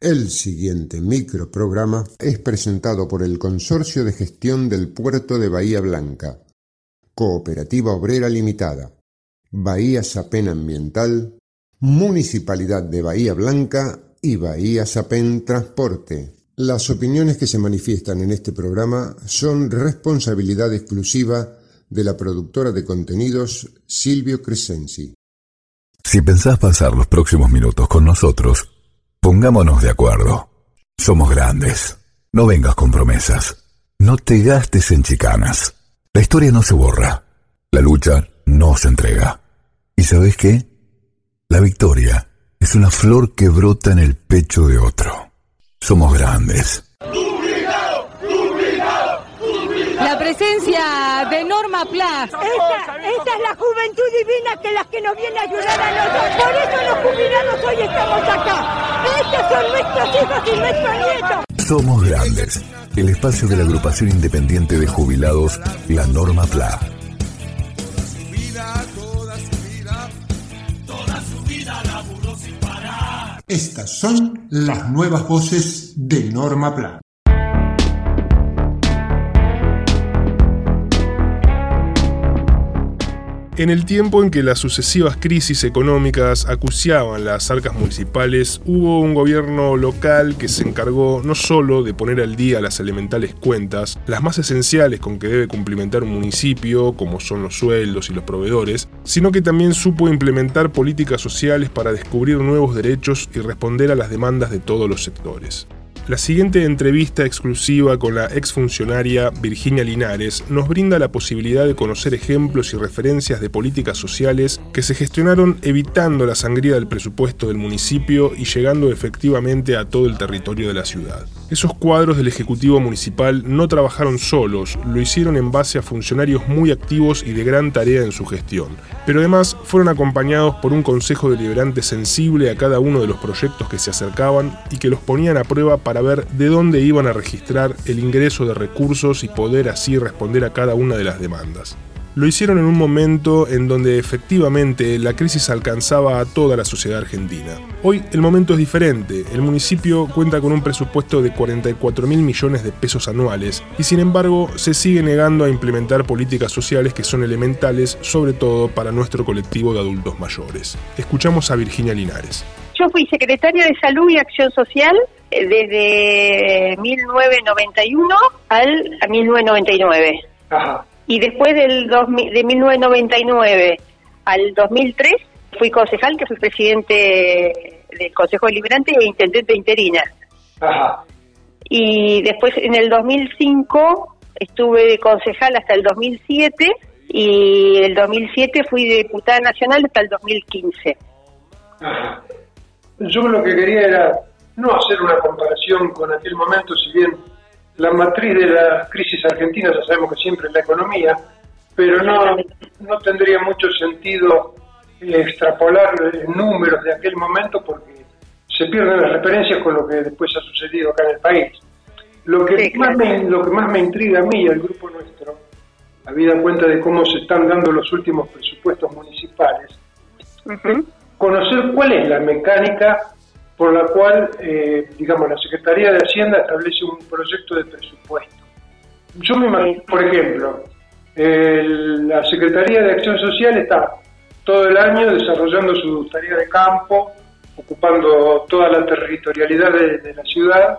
El siguiente microprograma es presentado por el Consorcio de Gestión del Puerto de Bahía Blanca, Cooperativa Obrera Limitada, Bahía Sapen Ambiental, Municipalidad de Bahía Blanca y Bahía Sapen Transporte. Las opiniones que se manifiestan en este programa son responsabilidad exclusiva de la productora de contenidos Silvio Crescenzi. Si pensás pasar los próximos minutos con nosotros, pongámonos de acuerdo. Somos grandes. No vengas con promesas. No te gastes en chicanas. La historia no se borra. La lucha no se entrega. ¿Y sabes qué? La victoria es una flor que brota en el pecho de otro. Somos grandes. La presencia de Norma Plas. Esta, esta es la juventud divina que las que nos viene a ayudar a nosotros. Por eso los jubilados hoy estamos acá. Estos son nuestros hijos y nuestros nietos. Somos grandes. El espacio de la agrupación independiente de jubilados, la Norma Pla. Estas son las nuevas voces de Norma Plan. En el tiempo en que las sucesivas crisis económicas acuciaban las arcas municipales, hubo un gobierno local que se encargó no solo de poner al día las elementales cuentas, las más esenciales con que debe cumplimentar un municipio, como son los sueldos y los proveedores, sino que también supo implementar políticas sociales para descubrir nuevos derechos y responder a las demandas de todos los sectores. La siguiente entrevista exclusiva con la exfuncionaria Virginia Linares nos brinda la posibilidad de conocer ejemplos y referencias de políticas sociales que se gestionaron evitando la sangría del presupuesto del municipio y llegando efectivamente a todo el territorio de la ciudad. Esos cuadros del Ejecutivo Municipal no trabajaron solos, lo hicieron en base a funcionarios muy activos y de gran tarea en su gestión, pero además fueron acompañados por un Consejo Deliberante sensible a cada uno de los proyectos que se acercaban y que los ponían a prueba para de dónde iban a registrar el ingreso de recursos y poder así responder a cada una de las demandas. Lo hicieron en un momento en donde efectivamente la crisis alcanzaba a toda la sociedad argentina. Hoy el momento es diferente, el municipio cuenta con un presupuesto de 44 mil millones de pesos anuales y sin embargo se sigue negando a implementar políticas sociales que son elementales sobre todo para nuestro colectivo de adultos mayores. Escuchamos a Virginia Linares. Yo fui secretaria de Salud y Acción Social eh, desde 1991 al 1999. Ajá y después del de 1999 al 2003 fui concejal, que fui presidente del Consejo Deliberante e intendente interina. Ajá. Y después en el 2005 estuve de concejal hasta el 2007 y el 2007 fui diputada nacional hasta el 2015. Ajá. Yo lo que quería era no hacer una comparación con aquel momento, si bien la matriz de la crisis argentina ya sabemos que siempre es la economía, pero no, no tendría mucho sentido eh, extrapolar números de aquel momento porque se pierden las referencias con lo que después ha sucedido acá en el país. Lo que, más, me, lo que más me intriga a mí y al grupo nuestro, habida cuenta de cómo se están dando los últimos presupuestos municipales, conocer cuál es la mecánica por la cual, eh, digamos, la Secretaría de Hacienda establece un proyecto de presupuesto. Yo me imagino, por ejemplo, la Secretaría de Acción Social está todo el año desarrollando su tarea de campo, ocupando toda la territorialidad de, la ciudad,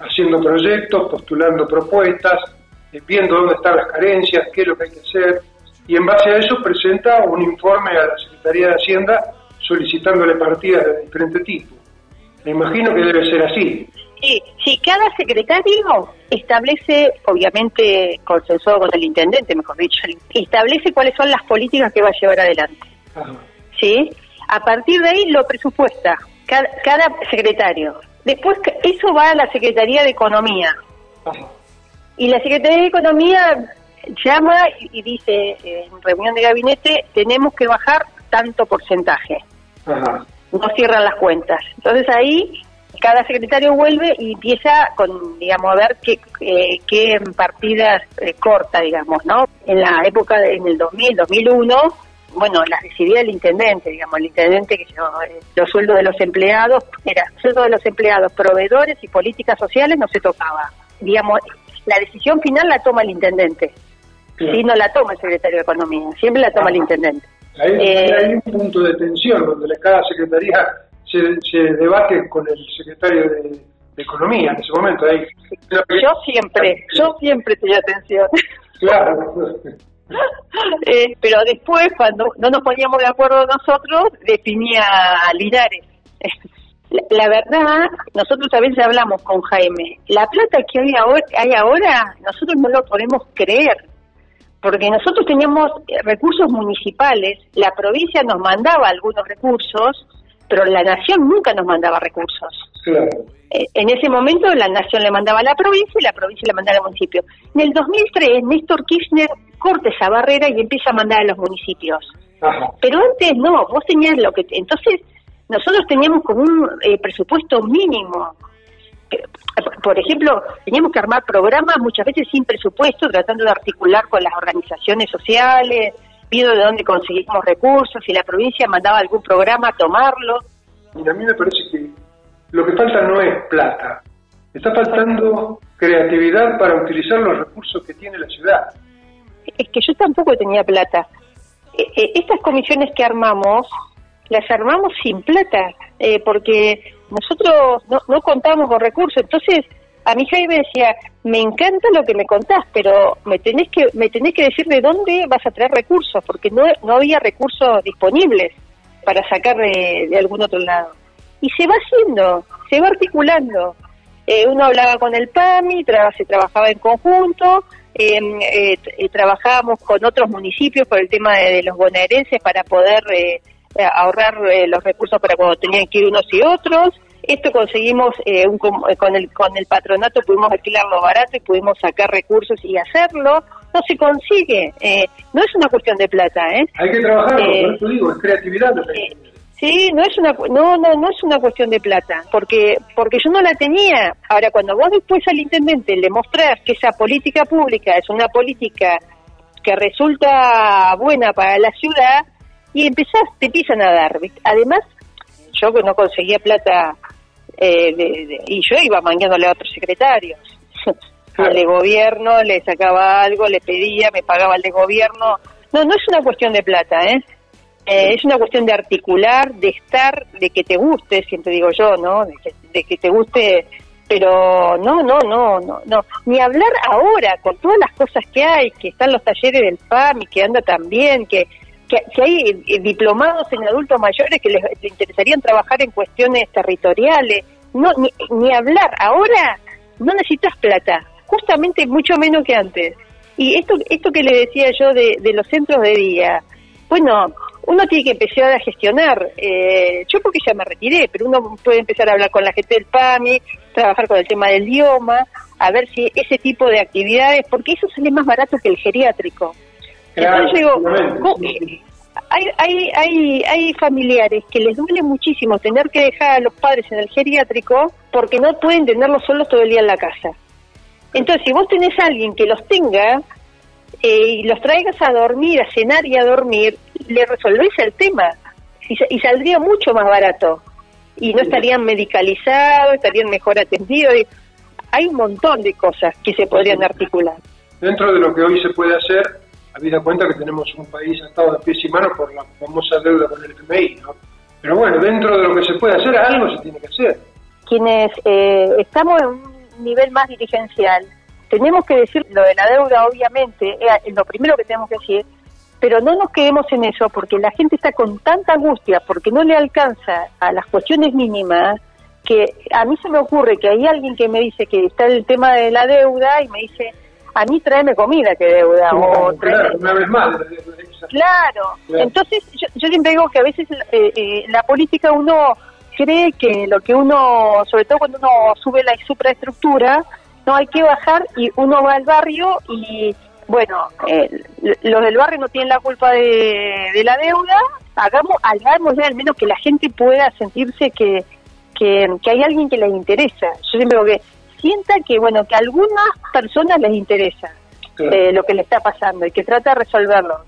haciendo proyectos, postulando propuestas, eh, viendo dónde están las carencias, qué es lo que hay que hacer, y en base a eso presenta un informe a la Secretaría de Hacienda solicitándole partidas de diferente tipo. Me imagino que debe ser así. Sí, sí, cada secretario establece, obviamente consensuado con el intendente, mejor dicho, establece cuáles son las políticas que va a llevar adelante. ¿Sí? A partir de ahí lo presupuesta cada, secretario. Después eso va a la Secretaría de Economía. Y la Secretaría de Economía llama y, dice en reunión de gabinete, tenemos que bajar tanto porcentaje. Ajá no cierran las cuentas. Entonces ahí cada secretario vuelve y empieza con, digamos, a ver qué, eh, qué partidas eh, corta, digamos, ¿no? En la época, de, en el 2000, 2001, bueno, las decidía el intendente, digamos, el intendente que yo, eh, los sueldos de los empleados, era sueldo de los empleados, proveedores y políticas sociales no se tocaba. Digamos, la decisión final la toma el intendente. Sí, no la toma el secretario de Economía, siempre la toma el intendente. Ahí eh, hay un punto de tensión donde cada secretaría se, se debate con el secretario de, Economía en ese momento. Ahí. Yo siempre, yo siempre tenía atención. Claro. eh, pero después, cuando no nos poníamos de acuerdo nosotros, definía Linares. La, verdad, nosotros a veces hablamos con Jaime, la plata que hay ahora, hay ahora, nosotros no lo podemos creer, porque nosotros teníamos recursos municipales, la provincia nos mandaba algunos recursos, pero la nación nunca nos mandaba recursos. Eh, en ese momento la nación le mandaba a la provincia y la provincia le mandaba al municipio. En el 2003, Néstor Kirchner corta esa barrera y empieza a mandar a los municipios. Pero antes no, vos tenías lo que... Entonces, nosotros teníamos como un eh, presupuesto mínimo. Por ejemplo, teníamos que armar programas muchas veces sin presupuesto, tratando de articular con las organizaciones sociales, viendo de dónde conseguimos recursos, si la provincia mandaba algún programa, tomarlo. Y a mí me parece que lo que falta no es plata, está faltando creatividad para utilizar los recursos que tiene la ciudad. Es que yo tampoco tenía plata. E, e, estas comisiones que armamos, las armamos sin plata, eh, porque nosotros no, no contamos con recursos. Entonces, a mi hija me decía, me encanta lo que me contás, pero me tenés que me tenés que decir de dónde vas a traer recursos, porque no, no había recursos disponibles para sacar de, algún otro lado. Y se va haciendo, se va articulando. Eh, uno hablaba con el PAMI, se trabajaba en conjunto, em, eh, eh, trabajábamos con otros municipios por el tema de, los bonaerenses para poder eh, ahorrar los recursos para cuando tenían que ir unos y otros. Esto conseguimos eh, un, eh, con el con el patronato pudimos alquilarlo barato y pudimos sacar recursos y hacerlo. No se consigue, eh, no es una cuestión de plata, ¿eh? Hay que trabajar, por digo, es creatividad. Sí, no es una no no no es una cuestión de plata, porque porque yo no la tenía. Ahora cuando vos después al intendente le mostrás que esa política pública es una política que resulta buena para la ciudad y empezás te empiezan a dar. Además, yo que no conseguía plata eh, y yo iba mangueándole a otros secretarios. Al de gobierno le sacaba algo, le pedía, me pagaba el de gobierno. No, no es una cuestión de plata, ¿eh? ¿eh? es una cuestión de articular, de estar, de que te guste, siempre digo yo, ¿no? De que, de que te guste, pero no, no, no, no, no. Ni hablar ahora con todas las cosas que hay, que están los talleres del PAM y que anda también, que que, hay eh, diplomados en adultos mayores que les, interesarían trabajar en cuestiones territoriales. No, ni, hablar. Ahora no necesitas plata, justamente mucho menos que antes. Y esto, esto que le decía yo de, los centros de día, bueno, uno tiene que empezar a gestionar. Eh, yo porque ya me retiré, pero uno puede empezar a hablar con la gente del PAMI, trabajar con el tema del idioma, a ver si ese tipo de actividades, porque eso sale más barato que el geriátrico. Entonces digo, hay, hay, hay, hay familiares que les duele muchísimo tener que dejar a los padres en el geriátrico porque no pueden tenerlos solos todo el día en la casa. Entonces, si vos tenés a alguien que los tenga eh, y los traigas a dormir, a cenar y a dormir, le resolvés el tema y, y saldría mucho más barato. Y no estarían medicalizados, estarían mejor atendidos. Hay un montón de cosas que se podrían articular. Dentro de lo que hoy se puede hacer, habida cuenta que tenemos un país atado de pies y manos por la famosa deuda con el FMI, ¿no? Pero bueno, dentro de lo que se puede hacer, algo se tiene que hacer. Quienes eh, estamos en un nivel más dirigencial, tenemos que decir lo de la deuda, obviamente, es lo primero que tenemos que decir, pero no nos quedemos en eso porque la gente está con tanta angustia porque no le alcanza a las cuestiones mínimas que a mí se me ocurre que hay alguien que me dice que está el tema de la deuda y me dice, a mí tráeme comida que deuda. o claro, una vez más. Claro. entonces yo, siempre digo que a veces eh, eh, la política uno cree que lo que uno, sobre todo cuando uno sube la supraestructura, no hay que bajar y uno va al barrio y bueno, eh, los del barrio no tienen la culpa de, la deuda, hagamos, hagamos al menos que la gente pueda sentirse que, que, que hay alguien que les interesa. Yo siempre digo que sienta que, bueno, que a algunas personas les interesa eh, lo que le está pasando y que trata de resolverlo.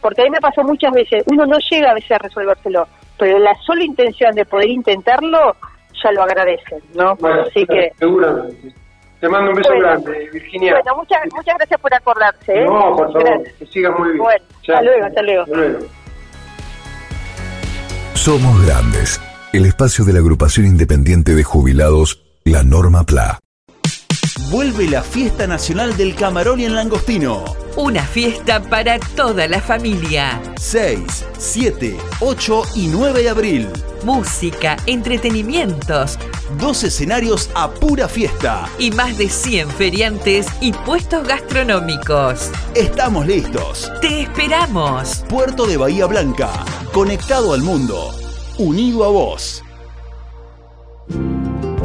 porque a mí me pasó muchas veces, uno no llega a veces a resolvérselo, pero la sola intención de poder intentarlo ya lo agradecen, ¿no? Bueno, Así que... seguramente. Te mando un beso Bueno. grande, Virginia. Bueno, muchas, muchas gracias por acordarse. ¿eh? no, por favor, Gracias. que sigas muy bien. Bueno, hasta luego, hasta luego. Hasta luego. Somos Grandes, el espacio de la agrupación independiente de jubilados, la Norma PLA. Vuelve la Fiesta Nacional del Camarón y el Langostino. Una fiesta para toda la familia. 6, 7, 8 y 9 de abril. Música, entretenimientos Dos escenarios a pura fiesta. y más de 100 feriantes y puestos gastronómicos. Estamos listos. ¡Te esperamos! Puerto de Bahía Blanca. Conectado al mundo. Unido a vos.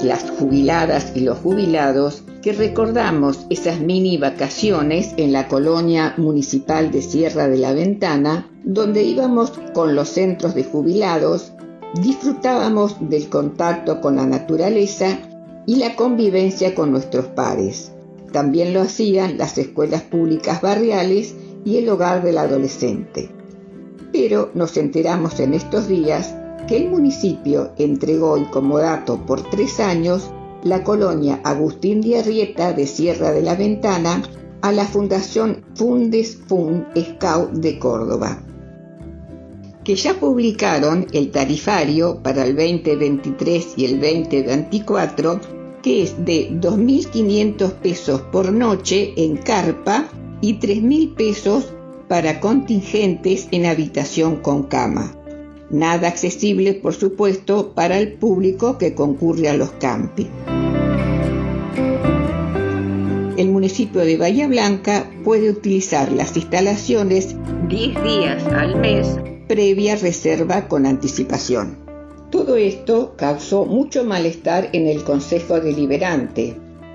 Las jubiladas y los jubilados, que recordamos esas mini vacaciones en la colonia municipal de Sierra de la Ventana, donde íbamos con los centros de jubilados, disfrutábamos del contacto con la naturaleza y la convivencia con nuestros pares. También lo hacían las escuelas públicas barriales y el hogar del adolescente. Pero nos enteramos en estos días que el municipio entregó en comodato por tres años la colonia Agustín de Arrieta de Sierra de la Ventana a la Fundación Fundes Fund Scout de Córdoba, que ya publicaron el tarifario para el 2023 y el 2024, que es de 2.500 pesos por noche en carpa y 3.000 pesos para contingentes en habitación con cama. Nada accesible, por supuesto, para el público que concurre a los campi. El municipio de Bahía Blanca puede utilizar las instalaciones 10 días al mes previa reserva con anticipación. Todo esto causó mucho malestar en el Consejo Deliberante.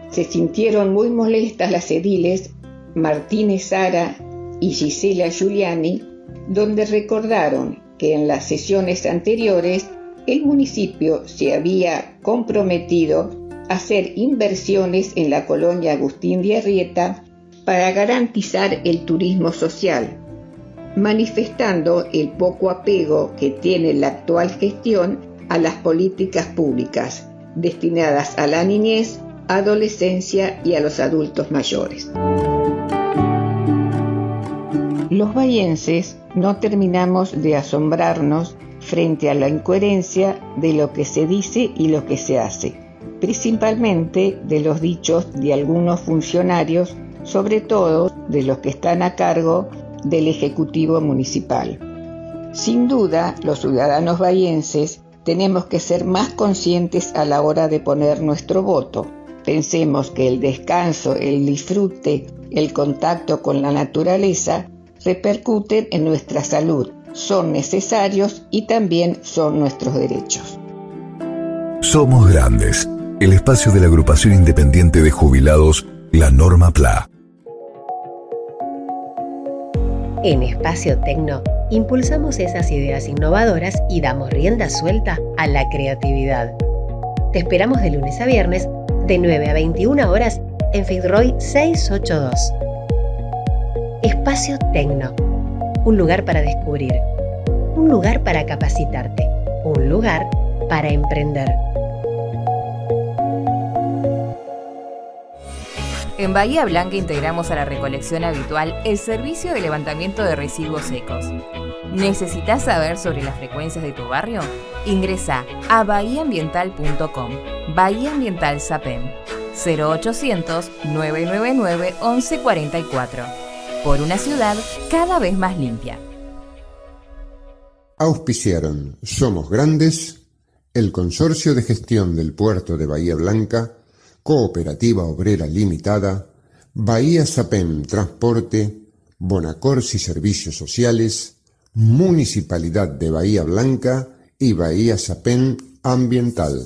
Se sintieron muy molestas las ediles Martínez Sara y Gisela Giuliani, donde recordaron que en las sesiones anteriores el municipio se había comprometido a hacer inversiones en la colonia Agustín de Arrieta para garantizar el turismo social, manifestando el poco apego que tiene la actual gestión a las políticas públicas destinadas a la niñez, adolescencia y a los adultos mayores. Los bayenses no terminamos de asombrarnos frente a la incoherencia de lo que se dice y lo que se hace, principalmente de los dichos de algunos funcionarios, sobre todo de los que están a cargo del Ejecutivo Municipal. Sin duda, los ciudadanos bayenses tenemos que ser más conscientes a la hora de poner nuestro voto. Pensemos que el descanso, el disfrute, el contacto con la naturaleza repercuten en nuestra salud, son necesarios y también son nuestros derechos. Somos Grandes, el espacio de la agrupación independiente de jubilados, la Norma PLA. En Espacio Tecno impulsamos esas ideas innovadoras y damos rienda suelta a la creatividad. Te esperamos de lunes a viernes de 9 a 21 horas en Fitzroy 682. Espacio Tecno, un lugar para descubrir, un lugar para capacitarte, un lugar para emprender. En Bahía Blanca integramos a la recolección habitual el servicio de levantamiento de residuos secos. ¿Necesitas saber sobre las frecuencias de tu barrio? Ingresa a bahiaambiental.com. Bahía Ambiental SAPEM 0800 999 1144. Por una ciudad cada vez más limpia. Auspiciaron Somos Grandes, el Consorcio de Gestión del Puerto de Bahía Blanca, Cooperativa Obrera Limitada, Bahía Sapem Transporte, Bonacorsi Servicios Sociales, Municipalidad de Bahía Blanca y Bahía Sapem Ambiental.